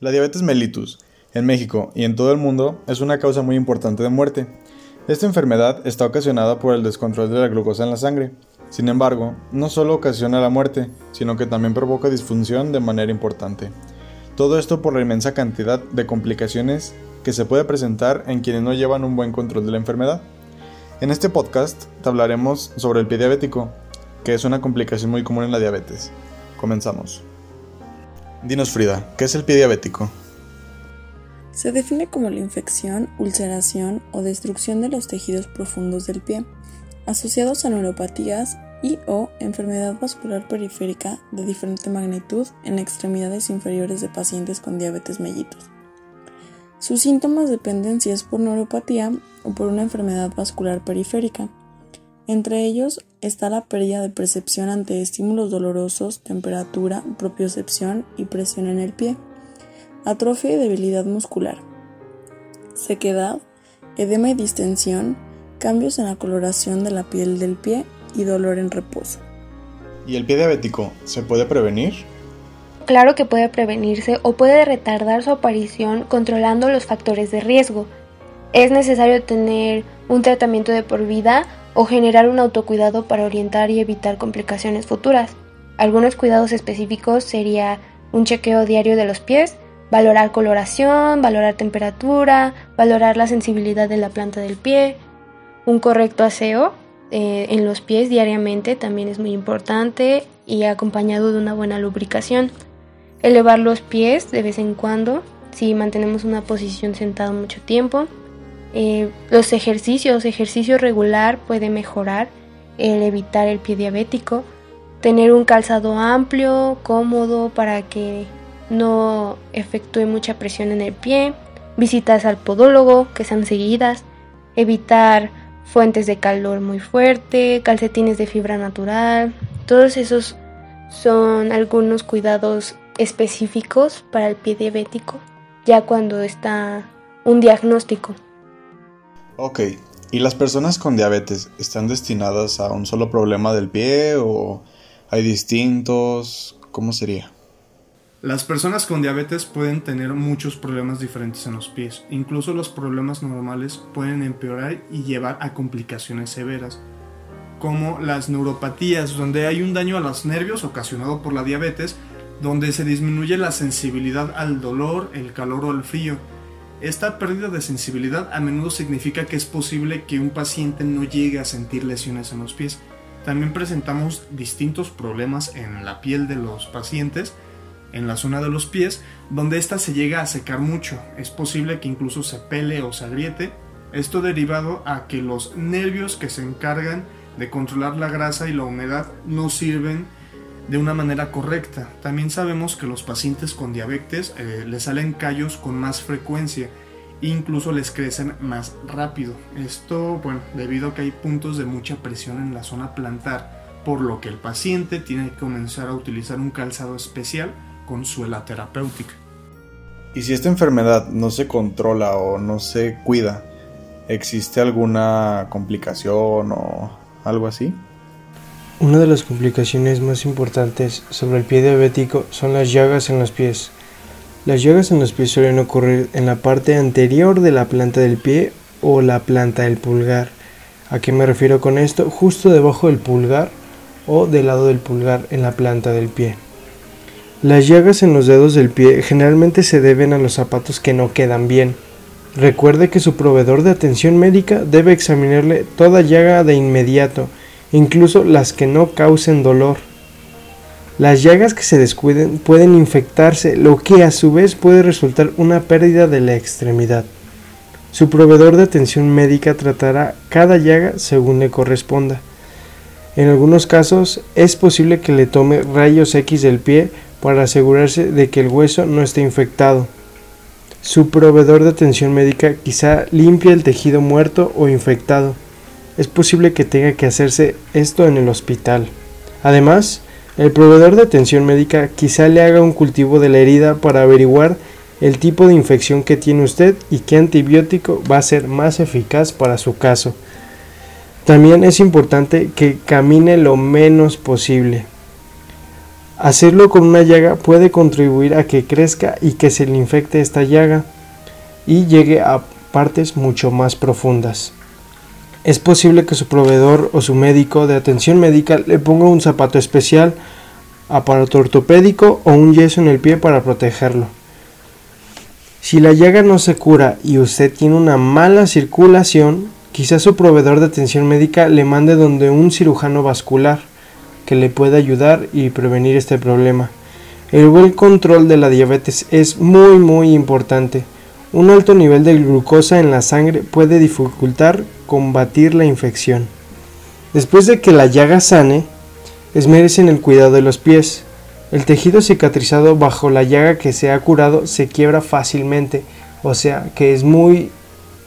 La diabetes mellitus, en México y en todo el mundo, es una causa muy importante de muerte. Esta enfermedad está ocasionada por el descontrol de la glucosa en la sangre. Sin embargo, no solo ocasiona la muerte, sino que también provoca disfunción de manera importante. Todo esto por la inmensa cantidad de complicaciones que se puede presentar en quienes no llevan un buen control de la enfermedad. En este podcast hablaremos sobre el pie diabético, que es una complicación muy común en la diabetes. Comenzamos. Dinos Frida, ¿qué es el pie diabético? Se define como la infección, ulceración o destrucción de los tejidos profundos del pie, asociados a neuropatías y o enfermedad vascular periférica de diferente magnitud en extremidades inferiores de pacientes con diabetes mellitus. Sus síntomas dependen si es por neuropatía o por una enfermedad vascular periférica. Entre ellos está la pérdida de percepción ante estímulos dolorosos, temperatura, propiocepción y presión en el pie, atrofia y debilidad muscular, sequedad, edema y distensión, cambios en la coloración de la piel del pie y dolor en reposo. ¿Y el pie diabético se puede prevenir? Claro que puede prevenirse o puede retardar su aparición controlando los factores de riesgo. Es necesario tener un tratamiento de por vida o generar un autocuidado para orientar y evitar complicaciones futuras. Algunos cuidados específicos sería un chequeo diario de los pies, valorar coloración, valorar temperatura, valorar la sensibilidad de la planta del pie, un correcto aseo eh, en los pies diariamente también es muy importante y acompañado de una buena lubricación. Elevar los pies de vez en cuando si mantenemos una posición sentada mucho tiempo. Eh, los ejercicios, ejercicio regular puede mejorar el evitar el pie diabético. Tener un calzado amplio, cómodo para que no efectúe mucha presión en el pie. Visitas al podólogo que sean seguidas. Evitar fuentes de calor muy fuerte, calcetines de fibra natural. Todos esos son algunos cuidados específicos para el pie diabético, ya cuando está un diagnóstico. Ok, ¿y las personas con diabetes están destinadas a un solo problema del pie o hay distintos? ¿Cómo sería? Las personas con diabetes pueden tener muchos problemas diferentes en los pies. Incluso los problemas normales pueden empeorar y llevar a complicaciones severas, como las neuropatías, donde hay un daño a los nervios ocasionado por la diabetes, donde se disminuye la sensibilidad al dolor, el calor o el frío esta pérdida de sensibilidad a menudo significa que es posible que un paciente no llegue a sentir lesiones en los pies. También presentamos distintos problemas en la piel de los pacientes, en la zona de los pies, donde ésta se llega a secar mucho. Es posible que incluso se pele o se agriete. Esto derivado a que los nervios que se encargan de controlar la grasa y la humedad no sirven de una manera correcta. También sabemos que los pacientes con diabetes eh, les salen callos con más frecuencia e incluso les crecen más rápido. Esto, bueno, debido a que hay puntos de mucha presión en la zona plantar, por lo que el paciente tiene que comenzar a utilizar un calzado especial con suela terapéutica. ¿Y si esta enfermedad no se controla o no se cuida, existe alguna complicación o algo así? Una de las complicaciones más importantes sobre el pie diabético son las llagas en los pies. Las llagas en los pies suelen ocurrir en la parte anterior de la planta del pie o la planta del pulgar. ¿A qué me refiero con esto? Justo debajo del pulgar o del lado del pulgar en la planta del pie. Las llagas en los dedos del pie generalmente se deben a los zapatos que no quedan bien. Recuerde que su proveedor de atención médica debe examinarle toda llaga de inmediato incluso las que no causen dolor. Las llagas que se descuiden pueden infectarse, lo que a su vez puede resultar una pérdida de la extremidad. Su proveedor de atención médica tratará cada llaga según le corresponda. En algunos casos es posible que le tome rayos X del pie para asegurarse de que el hueso no esté infectado. Su proveedor de atención médica quizá limpie el tejido muerto o infectado es posible que tenga que hacerse esto en el hospital. Además, el proveedor de atención médica quizá le haga un cultivo de la herida para averiguar el tipo de infección que tiene usted y qué antibiótico va a ser más eficaz para su caso. También es importante que camine lo menos posible. Hacerlo con una llaga puede contribuir a que crezca y que se le infecte esta llaga y llegue a partes mucho más profundas. Es posible que su proveedor o su médico de atención médica le ponga un zapato especial, aparato ortopédico o un yeso en el pie para protegerlo. Si la llaga no se cura y usted tiene una mala circulación, quizás su proveedor de atención médica le mande donde un cirujano vascular que le pueda ayudar y prevenir este problema. El buen control de la diabetes es muy muy importante. Un alto nivel de glucosa en la sangre puede dificultar combatir la infección. Después de que la llaga sane, esmerecen el cuidado de los pies. El tejido cicatrizado bajo la llaga que se ha curado se quiebra fácilmente, o sea que es muy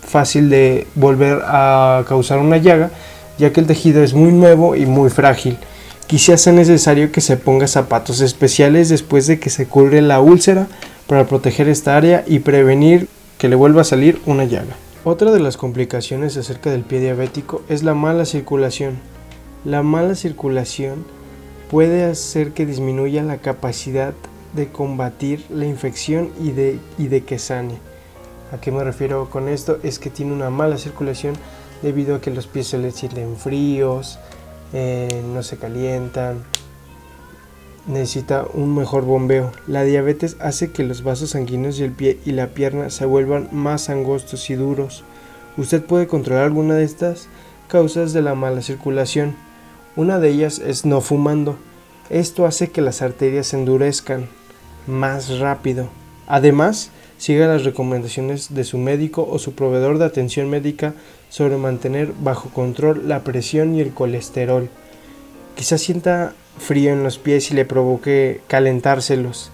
fácil de volver a causar una llaga, ya que el tejido es muy nuevo y muy frágil. Quizás sea necesario que se ponga zapatos especiales después de que se cubre la úlcera para proteger esta área y prevenir que le vuelva a salir una llaga. Otra de las complicaciones acerca del pie diabético es la mala circulación. La mala circulación puede hacer que disminuya la capacidad de combatir la infección y de, y de que sane. ¿A qué me refiero con esto? Es que tiene una mala circulación debido a que los pies se le sienten fríos, eh, no se calientan, necesita un mejor bombeo. La diabetes hace que los vasos sanguíneos del pie y la pierna se vuelvan más angostos y duros. Usted puede controlar alguna de estas causas de la mala circulación. Una de ellas es no fumando. Esto hace que las arterias se endurezcan más rápido. Además, siga las recomendaciones de su médico o su proveedor de atención médica sobre mantener bajo control la presión y el colesterol. Quizás sienta frío en los pies y le provoque calentárselos.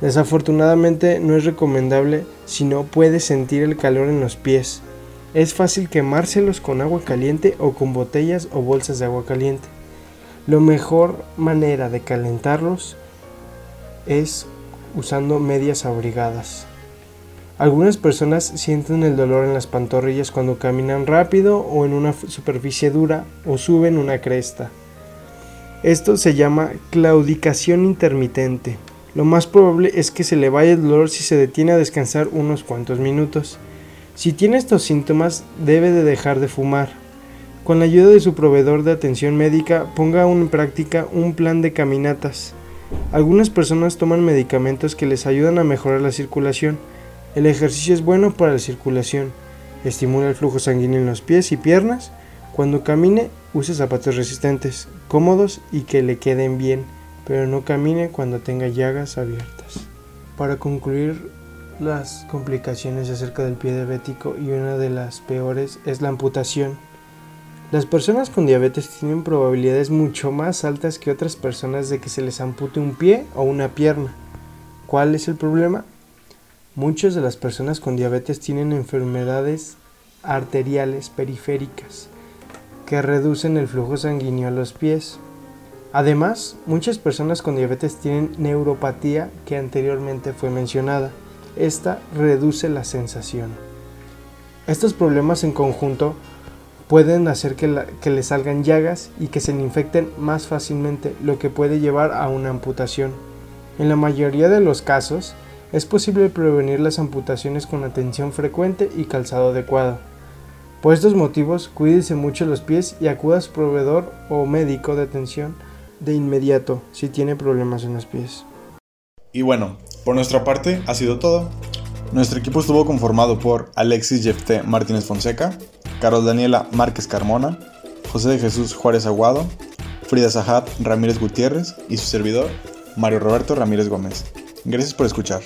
Desafortunadamente no es recomendable si no puede sentir el calor en los pies. Es fácil quemárselos con agua caliente o con botellas o bolsas de agua caliente. La mejor manera de calentarlos es usando medias abrigadas. Algunas personas sienten el dolor en las pantorrillas cuando caminan rápido o en una superficie dura o suben una cresta. Esto se llama claudicación intermitente. Lo más probable es que se le vaya el dolor si se detiene a descansar unos cuantos minutos. Si tiene estos síntomas, debe de dejar de fumar. Con la ayuda de su proveedor de atención médica, ponga en práctica un plan de caminatas. Algunas personas toman medicamentos que les ayudan a mejorar la circulación. El ejercicio es bueno para la circulación. Estimula el flujo sanguíneo en los pies y piernas. Cuando camine, use zapatos resistentes, cómodos y que le queden bien, pero no camine cuando tenga llagas abiertas. Para concluir las complicaciones acerca del pie diabético y una de las peores es la amputación. Las personas con diabetes tienen probabilidades mucho más altas que otras personas de que se les ampute un pie o una pierna. ¿Cuál es el problema? Muchas de las personas con diabetes tienen enfermedades arteriales periféricas que reducen el flujo sanguíneo a los pies. Además, muchas personas con diabetes tienen neuropatía que anteriormente fue mencionada. Esta reduce la sensación. Estos problemas en conjunto pueden hacer que, le salgan llagas y que se le infecten más fácilmente, lo que puede llevar a una amputación. En la mayoría de los casos, es posible prevenir las amputaciones con atención frecuente y calzado adecuado. Por estos motivos, cuídese mucho los pies y acuda a su proveedor o médico de atención de inmediato si tiene problemas en los pies. Y bueno, por nuestra parte ha sido todo. Nuestro equipo estuvo conformado por Alexis Jefté Martínez Fonseca, Carlos Daniela Márquez Carmona, José de Jesús Juárez Aguado, Frida Sajat Ramírez Gutiérrez y su servidor, Mario Roberto Ramírez Gómez. Gracias por escuchar.